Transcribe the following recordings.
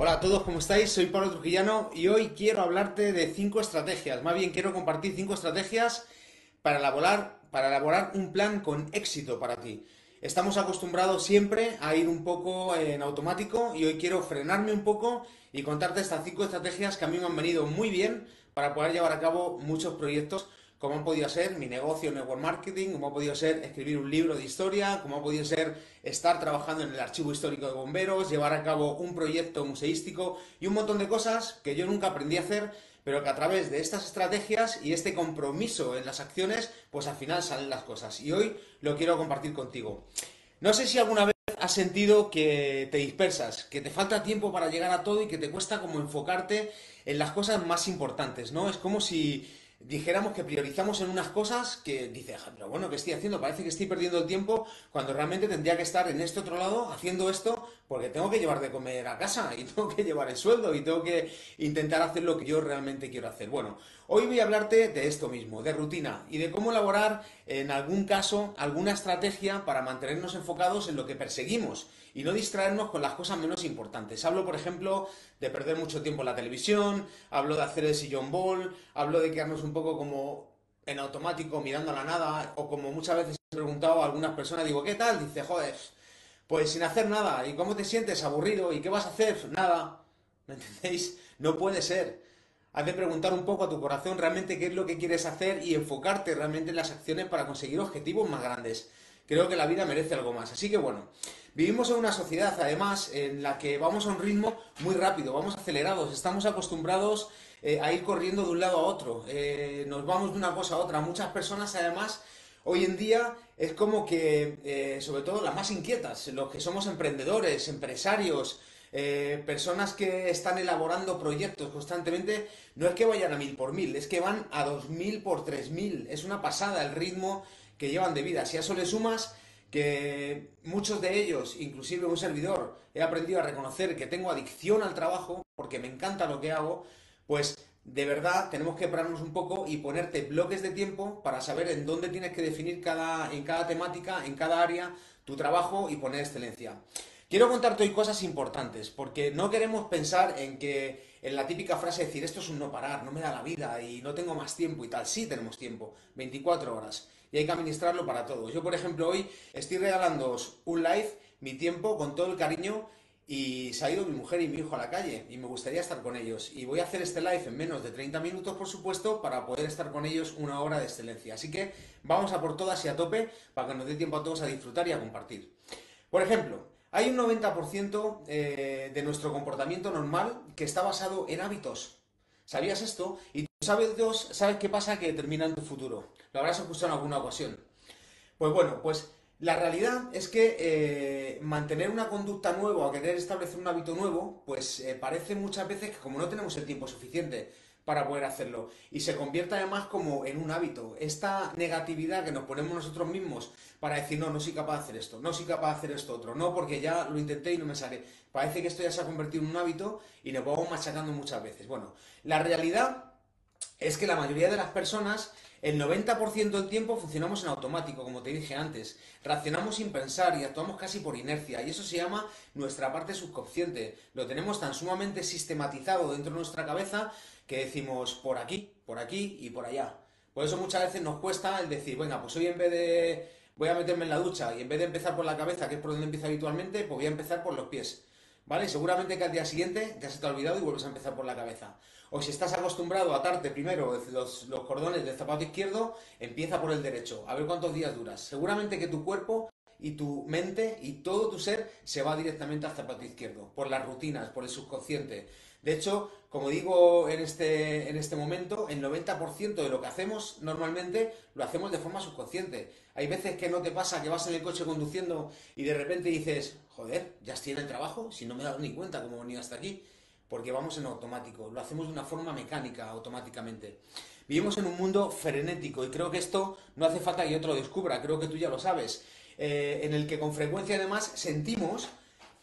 Hola a todos, ¿cómo estáis? Soy Pablo Trujillano y hoy quiero hablarte de cinco estrategias. Más bien quiero compartir cinco estrategias para elaborar, para elaborar un plan con éxito para ti. Estamos acostumbrados siempre a ir un poco en automático y hoy quiero frenarme un poco y contarte estas cinco estrategias que a mí me han venido muy bien para poder llevar a cabo muchos proyectos como han podido ser mi negocio Network Marketing, como ha podido ser escribir un libro de historia, como ha podido ser estar trabajando en el archivo histórico de bomberos, llevar a cabo un proyecto museístico y un montón de cosas que yo nunca aprendí a hacer, pero que a través de estas estrategias y este compromiso en las acciones, pues al final salen las cosas. Y hoy lo quiero compartir contigo. No sé si alguna vez has sentido que te dispersas, que te falta tiempo para llegar a todo y que te cuesta como enfocarte en las cosas más importantes, ¿no? Es como si dijéramos que priorizamos en unas cosas que dice, pero bueno, ¿qué estoy haciendo? Parece que estoy perdiendo el tiempo cuando realmente tendría que estar en este otro lado haciendo esto porque tengo que llevar de comer a casa y tengo que llevar el sueldo y tengo que intentar hacer lo que yo realmente quiero hacer. Bueno, hoy voy a hablarte de esto mismo, de rutina y de cómo elaborar en algún caso alguna estrategia para mantenernos enfocados en lo que perseguimos y no distraernos con las cosas menos importantes. Hablo, por ejemplo, de perder mucho tiempo en la televisión, hablo de hacer el sillón ball, hablo de quedarnos un poco como en automático mirando a la nada, o como muchas veces he preguntado a algunas personas, digo, ¿qué tal? Dice, joder, pues sin hacer nada. ¿Y cómo te sientes? Aburrido. ¿Y qué vas a hacer? Nada. ¿Me entendéis? No puede ser. Has de preguntar un poco a tu corazón realmente qué es lo que quieres hacer y enfocarte realmente en las acciones para conseguir objetivos más grandes. Creo que la vida merece algo más. Así que bueno, Vivimos en una sociedad, además, en la que vamos a un ritmo muy rápido, vamos acelerados, estamos acostumbrados eh, a ir corriendo de un lado a otro, eh, nos vamos de una cosa a otra. Muchas personas, además, hoy en día es como que, eh, sobre todo las más inquietas, los que somos emprendedores, empresarios, personas que están elaborando proyectos constantemente, no es que vayan a mil por mil, es que van a dos mil por tres mil. Es una pasada el ritmo que llevan de vida. Si a eso le sumas que muchos de ellos, inclusive un servidor, he aprendido a reconocer que tengo adicción al trabajo porque me encanta lo que hago, pues de verdad tenemos que pararnos un poco y ponerte bloques de tiempo para saber en dónde tienes que definir cada, en cada temática, en cada área, tu trabajo y poner excelencia. Quiero contarte hoy cosas importantes, porque no queremos pensar en que en la típica frase decir esto es un no parar, no me da la vida y no tengo más tiempo y tal. Sí tenemos tiempo, 24 horas y hay que administrarlo para todos. Yo, por ejemplo, hoy estoy regalándoos un live, mi tiempo, con todo el cariño y se ha ido mi mujer y mi hijo a la calle y me gustaría estar con ellos. Y voy a hacer este live en menos de 30 minutos, por supuesto, para poder estar con ellos una hora de excelencia. Así que vamos a por todas y a tope para que nos dé tiempo a todos a disfrutar y a compartir. Por ejemplo, hay un 90% eh, de nuestro comportamiento normal que está basado en hábitos. ¿Sabías esto? Y sabes, Dios, sabes qué pasa que determina en tu futuro. Lo habrás escuchado en alguna ocasión. Pues bueno, pues la realidad es que eh, mantener una conducta nueva o querer establecer un hábito nuevo, pues eh, parece muchas veces que como no tenemos el tiempo suficiente para poder hacerlo y se convierte además como en un hábito. Esta negatividad que nos ponemos nosotros mismos para decir, no, no soy capaz de hacer esto, no soy capaz de hacer esto otro, no, porque ya lo intenté y no me sale. Parece que esto ya se ha convertido en un hábito y nos vamos machacando muchas veces. Bueno, la realidad es que la mayoría de las personas el 90% del tiempo funcionamos en automático, como te dije antes. Reaccionamos sin pensar y actuamos casi por inercia. Y eso se llama nuestra parte subconsciente. Lo tenemos tan sumamente sistematizado dentro de nuestra cabeza que decimos por aquí, por aquí y por allá. Por eso muchas veces nos cuesta el decir, venga, pues hoy en vez de voy a meterme en la ducha y en vez de empezar por la cabeza, que es por donde empiezo habitualmente, pues voy a empezar por los pies. ¿Vale? Y seguramente que al día siguiente ya se te ha olvidado y vuelves a empezar por la cabeza. O si estás acostumbrado a atarte primero los, los cordones del zapato izquierdo, empieza por el derecho. A ver cuántos días duras. Seguramente que tu cuerpo y tu mente y todo tu ser se va directamente al zapato izquierdo, por las rutinas, por el subconsciente. De hecho, como digo en este, en este momento, el 90% de lo que hacemos normalmente lo hacemos de forma subconsciente. Hay veces que no te pasa que vas en el coche conduciendo y de repente dices, joder, ya estoy en el trabajo, si no me he dado ni cuenta cómo he venido hasta aquí, porque vamos en automático, lo hacemos de una forma mecánica, automáticamente. Vivimos en un mundo frenético y creo que esto no hace falta que otro lo descubra, creo que tú ya lo sabes, eh, en el que con frecuencia además sentimos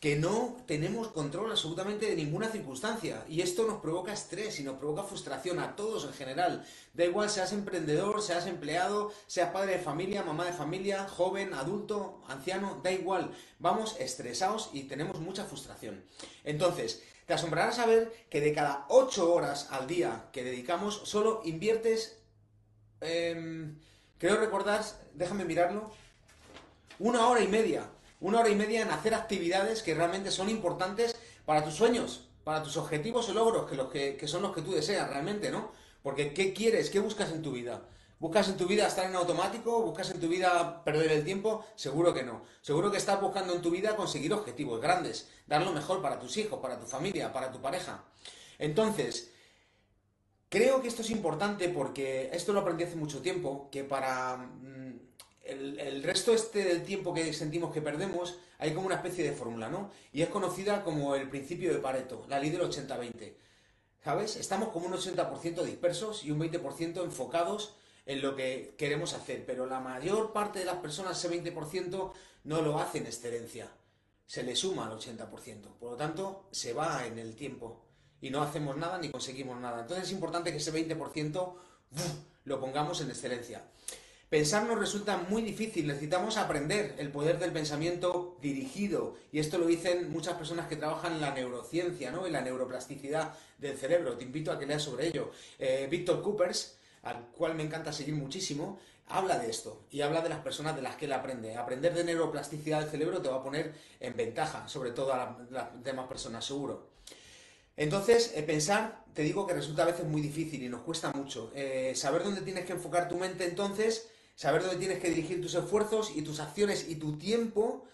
que no tenemos control absolutamente de ninguna circunstancia y esto nos provoca estrés y nos provoca frustración a todos en general. Da igual seas emprendedor, seas empleado, seas padre de familia, mamá de familia, joven, adulto, anciano, da igual. Vamos estresados y tenemos mucha frustración. Entonces, te asombrará saber que de cada 8 horas al día que dedicamos, solo inviertes, em, creo recordar, déjame mirarlo, una hora y media una hora y media en hacer actividades que realmente son importantes para tus sueños, para tus objetivos o logros, que, los que, son los que tú deseas realmente, ¿no? Porque ¿qué quieres? ¿Qué buscas en tu vida? ¿Buscas en tu vida estar en automático? ¿Buscas en tu vida perder el tiempo? Seguro que no. Seguro que estás buscando en tu vida conseguir objetivos grandes, dar lo mejor para tus hijos, para tu familia, para tu pareja. Entonces, creo que esto es importante porque esto lo aprendí hace mucho tiempo, que para mm, el, resto este del tiempo que sentimos que perdemos, hay como una especie de fórmula, ¿no? Y es conocida como el principio de Pareto, la ley del 80-20. ¿Sabes? Estamos como un 80% dispersos y un 20% enfocados en lo que queremos hacer, pero la mayor parte de las personas, ese 20%, no lo hace en excelencia. Se le suma al 80%. Por lo tanto, se va en el tiempo y no hacemos nada ni conseguimos nada. Entonces es importante que ese 20% lo pongamos en excelencia. Pensar nos resulta muy difícil, necesitamos aprender el poder del pensamiento dirigido. Y esto lo dicen muchas personas que trabajan en la neurociencia, ¿no? En la neuroplasticidad del cerebro. Te invito a que leas sobre ello. Eh, Víctor Coopers, al cual me encanta seguir muchísimo, habla de esto y habla de las personas de las que él aprende. Aprender de neuroplasticidad del cerebro te va a poner en ventaja, sobre todo a las demás personas, seguro. Entonces, eh, pensar, te digo que resulta a veces muy difícil y nos cuesta mucho. Eh, saber dónde tienes que enfocar tu mente entonces Saber dónde tienes que dirigir tus esfuerzos y tus acciones y tu tiempo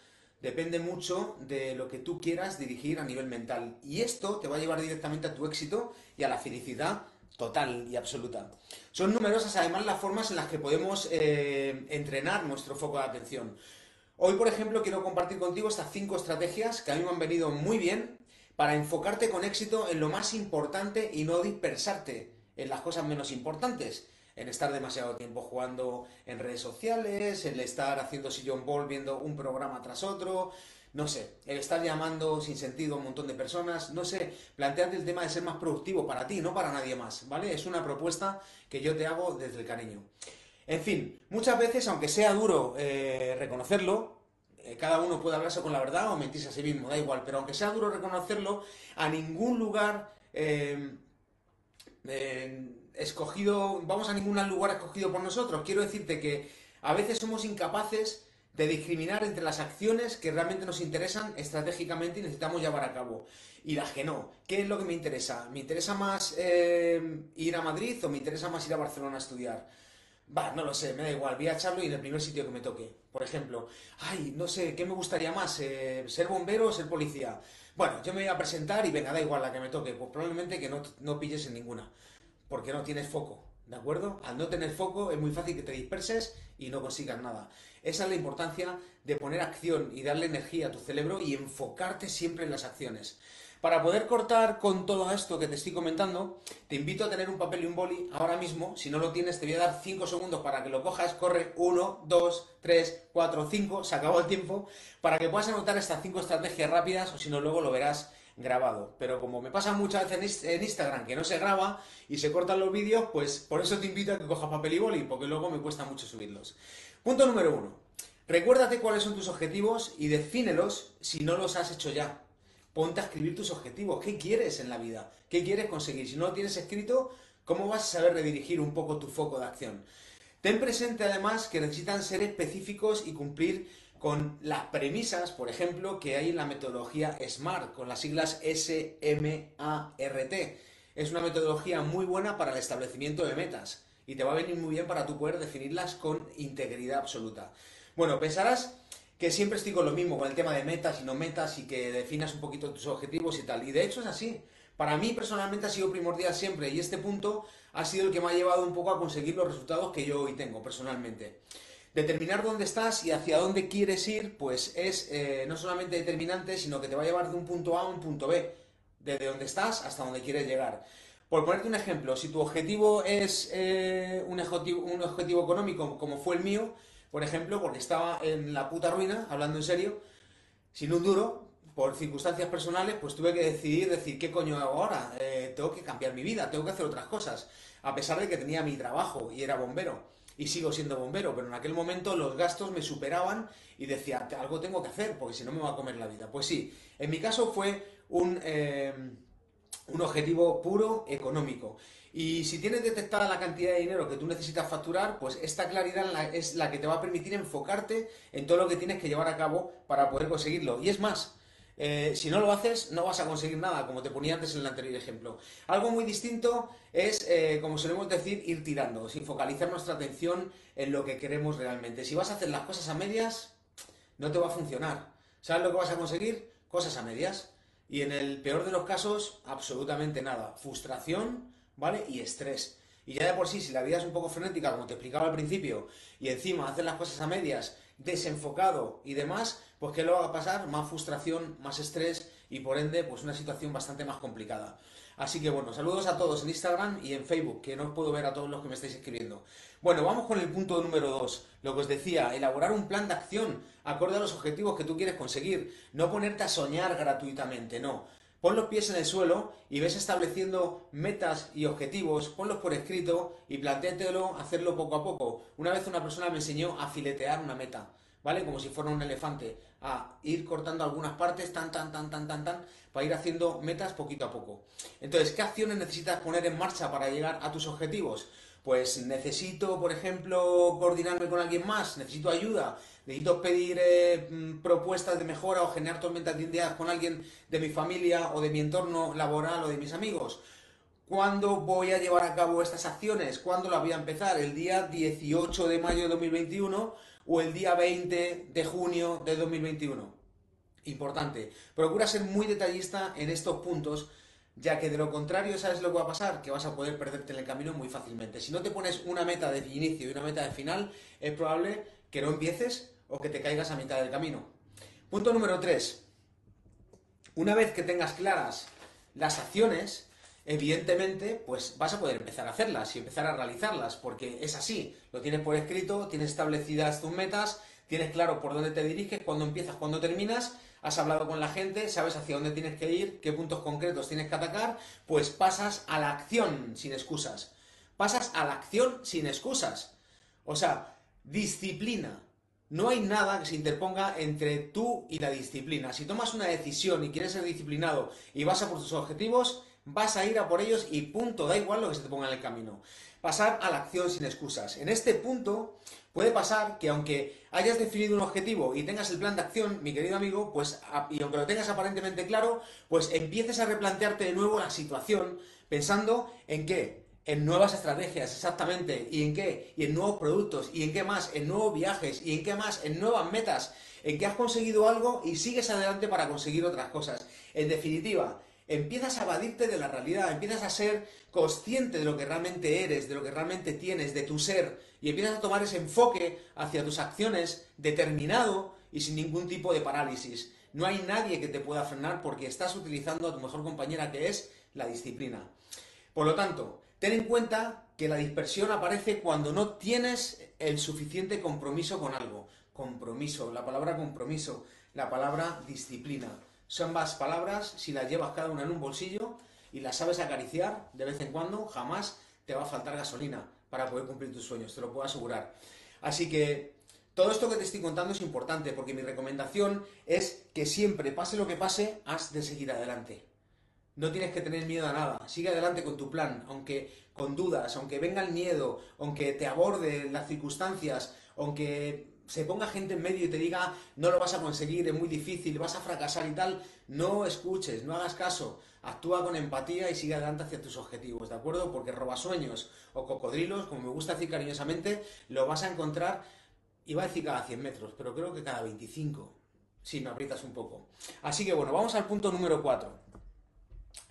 depende mucho de lo que tú quieras dirigir a nivel mental. Y esto te va a llevar directamente a tu éxito y a la felicidad total y absoluta. Son numerosas además las formas en las que podemos eh, entrenar nuestro foco de atención. Hoy, por ejemplo, quiero compartir contigo estas cinco estrategias que a mí me han venido muy bien para enfocarte con éxito en lo más importante y no dispersarte en las cosas menos importantes en estar demasiado tiempo jugando en redes sociales, el estar haciendo sillón ball viendo un programa tras otro, no sé, el estar llamando sin sentido a un montón de personas, no sé, plantearte el tema de ser más productivo para ti, no para nadie más, ¿vale? Es una propuesta que yo te hago desde el cariño. En fin, muchas veces, aunque sea duro eh, reconocerlo, eh, cada uno puede hablarse con la verdad o mentirse a sí mismo, da igual, pero aunque sea duro reconocerlo, a ningún lugar eh, escogido, vamos a ningún lugar escogido por nosotros. Quiero decirte que a veces somos incapaces de discriminar entre las acciones que realmente nos interesan estratégicamente y necesitamos llevar a cabo y las que no. ¿Qué es lo que me interesa? ¿Me interesa más eh, ir a Madrid o me interesa más ir a Barcelona a estudiar? Va, no lo sé, me da igual, voy a echarlo y en el primer sitio que me toque. Por ejemplo, ay, no sé, ¿qué me gustaría más? Eh, ¿Ser bombero o ser policía? Bueno, yo me voy a presentar y venga, da igual la que me toque, pues probablemente que no, no pilles en ninguna porque no tienes foco, ¿de acuerdo? Al no tener foco es muy fácil que te disperses y no consigas nada. Esa es la importancia de poner acción y darle energía a tu cerebro y enfocarte siempre en las acciones. Para poder cortar con todo esto que te estoy comentando, te invito a tener un papel y un boli ahora mismo. Si no lo tienes, te voy a dar 5 segundos para que lo cojas. Corre 1, 2, 3, 4, 5. Se acabó el tiempo. Para que puedas anotar estas 5 estrategias rápidas o si no, luego lo verás grabado. Pero como me pasa muchas veces en Instagram que no se graba y se cortan los vídeos, pues por eso te invito a que cojas papel y boli, porque luego me cuesta mucho subirlos. Punto número uno. Recuérdate cuáles son tus objetivos y defínelos si no los has hecho ya. Ponte a escribir tus objetivos. ¿Qué quieres en la vida? ¿Qué quieres conseguir? Si no lo tienes escrito, ¿cómo vas a saber redirigir un poco tu foco de acción? Ten presente además que necesitan ser específicos y cumplir con las premisas, por ejemplo, que hay en la metodología SMART, con las siglas S-M-A-R-T. Es una metodología muy buena para el establecimiento de metas y te va a venir muy bien para tú poder definirlas con integridad absoluta. Bueno, pensarás que siempre estoy con lo mismo, con el tema de metas y no metas y que definas un poquito tus objetivos y tal. Y de hecho es así. Para mí personalmente ha sido primordial siempre y este punto ha sido el que me ha llevado un poco a conseguir los resultados que yo hoy tengo personalmente. Determinar dónde estás y hacia dónde quieres ir, pues es eh, no solamente determinante, sino que te va a llevar de un punto A a un punto B, desde donde estás hasta donde quieres llegar. Por ponerte un ejemplo, si tu objetivo es eh, un, objetivo, económico, como fue el mío, por ejemplo, porque estaba en la puta ruina, hablando en serio, sin un duro, por circunstancias personales, pues tuve que decidir, decir, ¿qué coño hago ahora? Eh, tengo que cambiar mi vida, tengo que hacer otras cosas, a pesar de que tenía mi trabajo y era bombero, y sigo siendo bombero, pero en aquel momento los gastos me superaban y decía, algo tengo que hacer, porque si no me va a comer la vida. Pues sí, en mi caso fue un, eh, un objetivo puro económico. Y si tienes detectada la cantidad de dinero que tú necesitas facturar, pues esta claridad es la que te va a permitir enfocarte en todo lo que tienes que llevar a cabo para poder conseguirlo. Y es más, eh, si no lo haces, no vas a conseguir nada, como te ponía antes en el anterior ejemplo. Algo muy distinto es, eh, como solemos decir, ir tirando, sin focalizar nuestra atención en lo que queremos realmente. Si vas a hacer las cosas a medias, no te va a funcionar. ¿Sabes lo que vas a conseguir? Cosas a medias. Y en el peor de los casos, absolutamente nada. Frustración, ¿vale? Y estrés. Y ya de por sí, si la vida es un poco frenética, como te explicaba al principio, y encima hacer las cosas a medias, desenfocado y demás, pues ¿qué lo va a pasar? Más frustración, más estrés y por ende, pues una situación bastante más complicada. Así que bueno, saludos a todos en Instagram y en Facebook, que no os puedo ver a todos los que me estáis escribiendo. Bueno, vamos con el punto número 2. Lo que os decía, elaborar un plan de acción acorde a los objetivos que tú quieres conseguir. No ponerte a soñar gratuitamente, no. Pon los pies en el suelo y ves estableciendo metas y objetivos, ponlos por escrito y plantéatelo hacerlo poco a poco. Una vez una persona me enseñó a filetear una meta, ¿vale? Como si fuera un elefante, a ir cortando algunas partes, tan, tan, tan, tan, tan, tan, para ir haciendo metas poquito a poco. Entonces, ¿qué acciones necesitas poner en marcha para llegar a tus objetivos? Pues necesito, por ejemplo, coordinarme con alguien más, necesito ayuda, necesito pedir eh, mm, propuestas de mejora o generar tormentas de ideas con alguien de mi familia o de mi entorno laboral o de mis amigos. ¿Cuándo voy a llevar a cabo estas acciones? ¿Cuándo las voy a empezar? ¿El día 18 de mayo de 2021 o el día 20 de junio de 2021? Importante. Procura ser muy detallista en estos puntos ya que de lo contrario, ¿sabes lo que va a pasar? Que vas a poder perderte en el camino muy fácilmente. Si no te pones una meta de inicio y una meta de final, es probable que no empieces o que te caigas a mitad del camino. Punto número 3. Una vez que tengas claras las acciones, evidentemente, pues vas a poder empezar a hacerlas y empezar a realizarlas, porque es así. Lo tienes por escrito, tienes establecidas tus metas, tienes claro por dónde te diriges, cuándo empiezas, cuándo terminas, has hablado con la gente, sabes hacia dónde tienes que ir, qué puntos concretos tienes que atacar, pues pasas a la acción sin excusas. Pasas a la acción sin excusas. O sea, disciplina. No hay nada que se interponga entre tú y la disciplina. Si tomas una decisión y quieres ser disciplinado y vas a por tus objetivos, vas a ir a por ellos y punto, da igual lo que se te ponga en el camino. Pasar a la acción sin excusas. En este punto puede pasar que aunque hayas definido un objetivo y tengas el plan de acción, mi querido amigo, pues y aunque lo tengas aparentemente claro, pues empieces a replantearte de nuevo la situación pensando en qué, en nuevas estrategias, exactamente, y en qué, y en nuevos productos, y en qué más, en nuevos viajes, y en qué más, en nuevas metas, en que has conseguido algo y sigues adelante para conseguir otras cosas. En definitiva, empiezas a evadirte de la realidad, empiezas a ser consciente de lo que realmente eres, de lo que realmente tienes, de tu ser, y empiezas a tomar ese enfoque hacia tus acciones determinado y sin ningún tipo de parálisis. No hay nadie que te pueda frenar porque estás utilizando a tu mejor compañera que es la disciplina. Por lo tanto, ten en cuenta que la dispersión aparece cuando no tienes el suficiente compromiso con algo. Compromiso, la palabra compromiso, la palabra disciplina. Son ambas palabras, si las llevas cada una en un bolsillo y las sabes acariciar de vez en cuando, jamás te va a faltar gasolina para poder cumplir tus sueños, te lo puedo asegurar. Así que todo esto que te estoy contando es importante porque mi recomendación es que siempre, pase lo que pase, has de seguir adelante. No tienes que tener miedo a nada. Sigue adelante con tu plan, aunque con dudas, aunque venga el miedo, aunque te aborde las circunstancias, aunque se ponga gente en medio y te diga no lo vas a conseguir, es muy difícil, vas a fracasar y tal, no escuches, no hagas caso, actúa con empatía y sigue adelante hacia tus objetivos, ¿de acuerdo? Porque robasueños o cocodrilos, como me gusta decir cariñosamente, lo vas a encontrar, iba a decir cada 100 metros, pero creo que cada 25, si me aprietas un poco. Así que bueno, vamos al punto número 4.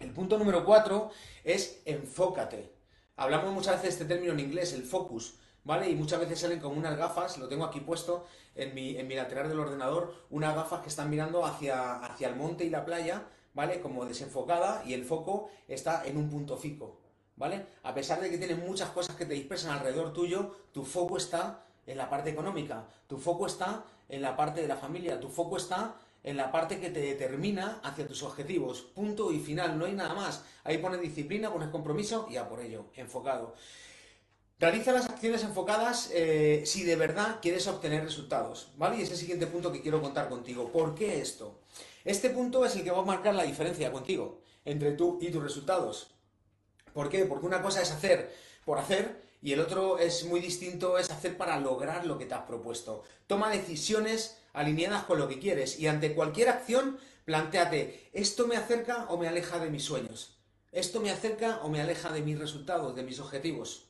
El punto número 4 es enfócate. Hablamos muchas veces de este término en inglés, el focus. ¿Vale? Y muchas veces salen con unas gafas, lo tengo aquí puesto en mi, en mi lateral del ordenador, unas gafas que están mirando hacia, hacia el monte y la playa, ¿vale? Como desenfocada y el foco está en un punto fijo, ¿vale? A pesar de que tienen muchas cosas que te dispersan alrededor tuyo, tu foco está en la parte económica, tu foco está en la parte de la familia, tu foco está en la parte que te determina hacia tus objetivos. Punto y final, no hay nada más. Ahí pones disciplina, pones compromiso y a por ello, enfocado. Realiza las acciones enfocadas eh, si de verdad quieres obtener resultados, ¿vale? Y es el siguiente punto que quiero contar contigo. ¿Por qué esto? Este punto es el que va a marcar la diferencia contigo, entre tú y tus resultados. ¿Por qué? Porque una cosa es hacer por hacer y el otro es muy distinto, es hacer para lograr lo que te has propuesto. Toma decisiones alineadas con lo que quieres y ante cualquier acción, planteate, ¿esto me acerca o me aleja de mis sueños? ¿Esto me acerca o me aleja de mis resultados, de mis objetivos?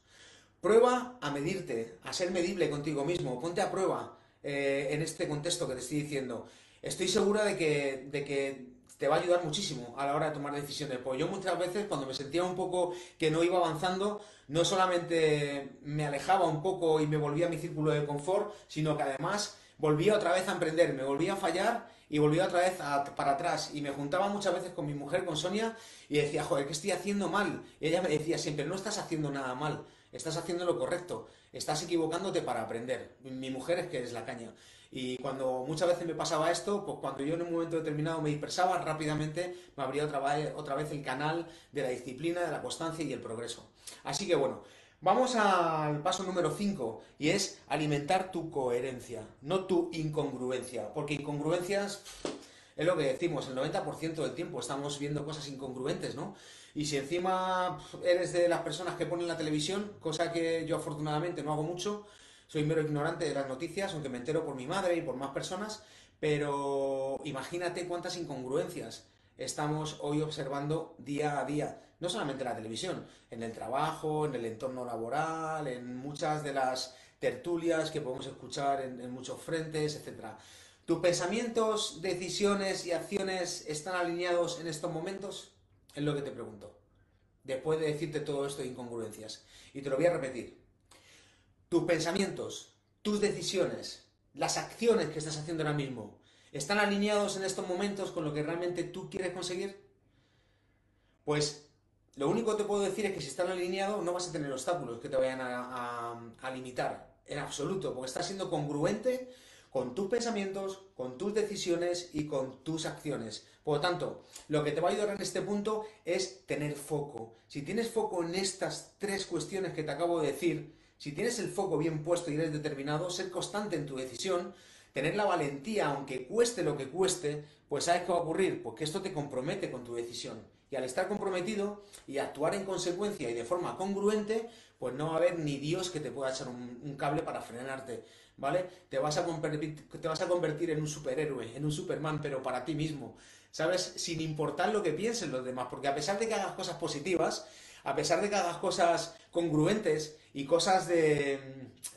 Prueba a medirte, a ser medible contigo mismo, ponte a prueba eh, en este contexto que te estoy diciendo. Estoy segura de que, de que te va a ayudar muchísimo a la hora de tomar decisiones. Pues yo muchas veces cuando me sentía un poco que no iba avanzando, no solamente me alejaba un poco y me volvía a mi círculo de confort, sino que además volvía otra vez a emprender, me volvía a fallar y volvía otra vez para atrás. Y me juntaba muchas veces con mi mujer, con Sonia, y decía, joder, ¿qué estoy haciendo mal? Y ella me decía siempre, no estás haciendo nada mal estás haciendo lo correcto, estás equivocándote para aprender. Mi mujer es que es la caña. Y cuando muchas veces me pasaba esto, pues cuando yo en un momento determinado me dispersaba, rápidamente me abría otra vez, otra vez el canal de la disciplina, de la constancia y el progreso. Así que bueno, vamos al paso número 5 y es alimentar tu coherencia, no tu incongruencia, porque incongruencias es lo que decimos, el 90% del tiempo estamos viendo cosas incongruentes, ¿no? Y si encima eres de las personas que ponen la televisión, cosa que yo afortunadamente no hago mucho, soy mero ignorante de las noticias, aunque me entero por mi madre y por más personas, pero imagínate cuántas incongruencias estamos hoy observando día a día, no solamente en la televisión, en el trabajo, en el entorno laboral, en muchas de las tertulias que podemos escuchar en, en muchos frentes, etc. ¿Tus pensamientos, decisiones y acciones están alineados en estos momentos? Es lo que te pregunto. Después de decirte todo esto de incongruencias. Y te lo voy a repetir. Tus pensamientos, tus decisiones, las acciones que estás haciendo ahora mismo, ¿están alineados en estos momentos con lo que realmente tú quieres conseguir? Pues lo único que te puedo decir es que si están alineados no vas a tener obstáculos que te vayan a, a limitar en absoluto, porque estás siendo congruente con tus pensamientos, con tus decisiones y con tus acciones. Por lo tanto, lo que te va a ayudar en este punto es tener foco. Si tienes foco en estas tres cuestiones que te acabo de decir, si tienes el foco bien puesto y eres determinado, ser constante en tu decisión, tener la valentía, aunque cueste lo que cueste, pues ¿sabes qué va a ocurrir? Porque esto te compromete con tu decisión. Y al estar comprometido y actuar en consecuencia y de forma congruente, pues no va a haber ni Dios que te pueda echar un, cable para frenarte, ¿vale? Te vas, a te vas a convertir en un superhéroe, en un Superman, pero para ti mismo, ¿sabes? Sin importar lo que piensen los demás, porque a pesar de que hagas cosas positivas, a pesar de que hagas cosas congruentes y cosas de,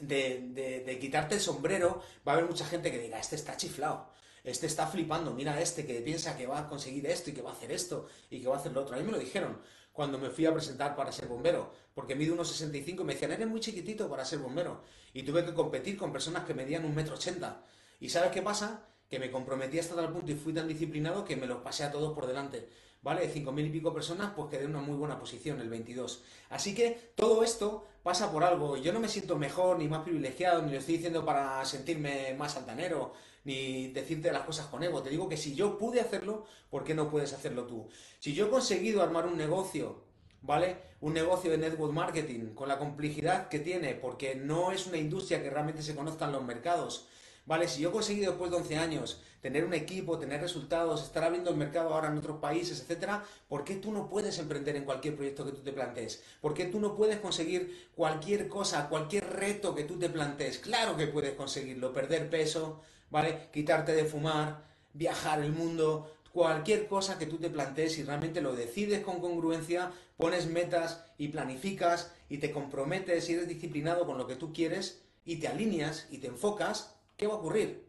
de, de, quitarte el sombrero, va a haber mucha gente que diga, este está chiflado, este está flipando, mira este que piensa que va a conseguir esto y que va a hacer esto y que va a hacer lo otro. A mí me lo dijeron cuando me fui a presentar para ser bombero, porque mido unos 65 y me decían, eres muy chiquitito para ser bombero. Y tuve que competir con personas que medían un metro ochenta. ¿Y sabes qué pasa? Que me comprometí hasta tal punto y fui tan disciplinado que me los pasé a todos por delante. ¿Vale? De 5.000 y pico personas, pues quedé en una muy buena posición, el 22. Así que todo esto pasa por algo. Yo no me siento mejor, ni más privilegiado, ni lo estoy diciendo para sentirme más altanero ni decirte las cosas con ego. Te digo que si yo pude hacerlo, ¿por qué no puedes hacerlo tú? Si yo he conseguido armar un negocio, ¿vale? Un negocio de network marketing con la complejidad que tiene, porque no es una industria que realmente se conozca en los mercados. ¿Vale? Si yo he conseguido después de 11 años tener un equipo, tener resultados, estar abriendo el mercado ahora en otros países, etcétera, ¿por qué tú no puedes emprender en cualquier proyecto que tú te plantees? ¿Por qué tú no puedes conseguir cualquier cosa, cualquier reto que tú te plantees? Claro que puedes conseguirlo, perder peso, ¿vale? Quitarte de fumar, viajar el mundo, cualquier cosa que tú te plantees y realmente lo decides con congruencia, pones metas y planificas y te comprometes y eres disciplinado con lo que tú quieres y te alineas y te enfocas, ¿qué va a ocurrir?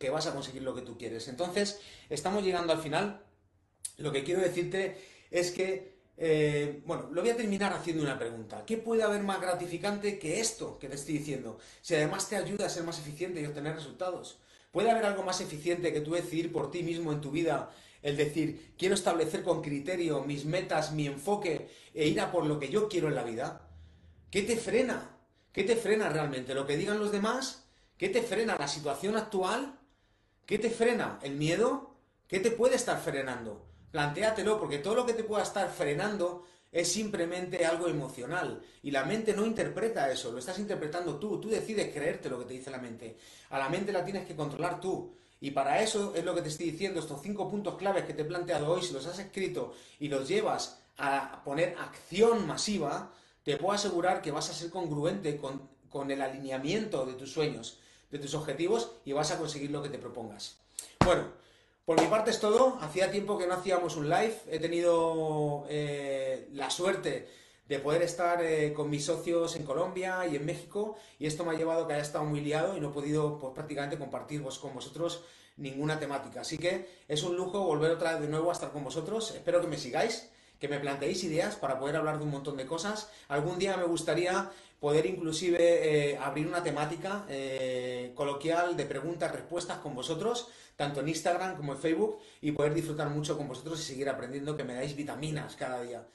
Que vas a conseguir lo que tú quieres. Entonces, estamos llegando al final. Lo que quiero decirte es que, eh, bueno, lo voy a terminar haciendo una pregunta. ¿Qué puede haber más gratificante que esto que te estoy diciendo? Si además te ayuda a ser más eficiente y obtener resultados. ¿Puede haber algo más eficiente que tú decidir por ti mismo en tu vida? El decir, quiero establecer con criterio mis metas, mi enfoque e ir a por lo que yo quiero en la vida. ¿Qué te frena? ¿Qué te frena realmente? ¿Lo que digan los demás? ¿Qué te frena? ¿La situación actual? ¿Qué te frena? ¿El miedo? ¿Qué te puede estar frenando? Plantéatelo, porque todo lo que te pueda estar frenando es simplemente algo emocional. Y la mente no interpreta eso, lo estás interpretando tú. Tú decides creerte lo que te dice la mente. A la mente la tienes que controlar tú. Y para eso es lo que te estoy diciendo, estos cinco puntos claves que te he planteado hoy, si los has escrito y los llevas a poner acción masiva, te puedo asegurar que vas a ser congruente con, con el alineamiento de tus sueños, de tus objetivos y vas a conseguir lo que te propongas. Bueno, por mi parte es todo. Hacía tiempo que no hacíamos un live. He tenido eh, la suerte de poder estar eh, con mis socios en Colombia y en México y esto me ha llevado a que haya estado muy liado y no he podido pues, prácticamente compartir con vosotros ninguna temática. Así que es un lujo volver otra vez de nuevo a estar con vosotros. Espero que me sigáis que me planteéis ideas para poder hablar de un montón de cosas. Algún día me gustaría poder inclusive eh, abrir una temática eh, coloquial de preguntas, respuestas con vosotros, tanto en Instagram como en Facebook, y poder disfrutar mucho con vosotros y seguir aprendiendo que me dais vitaminas cada día.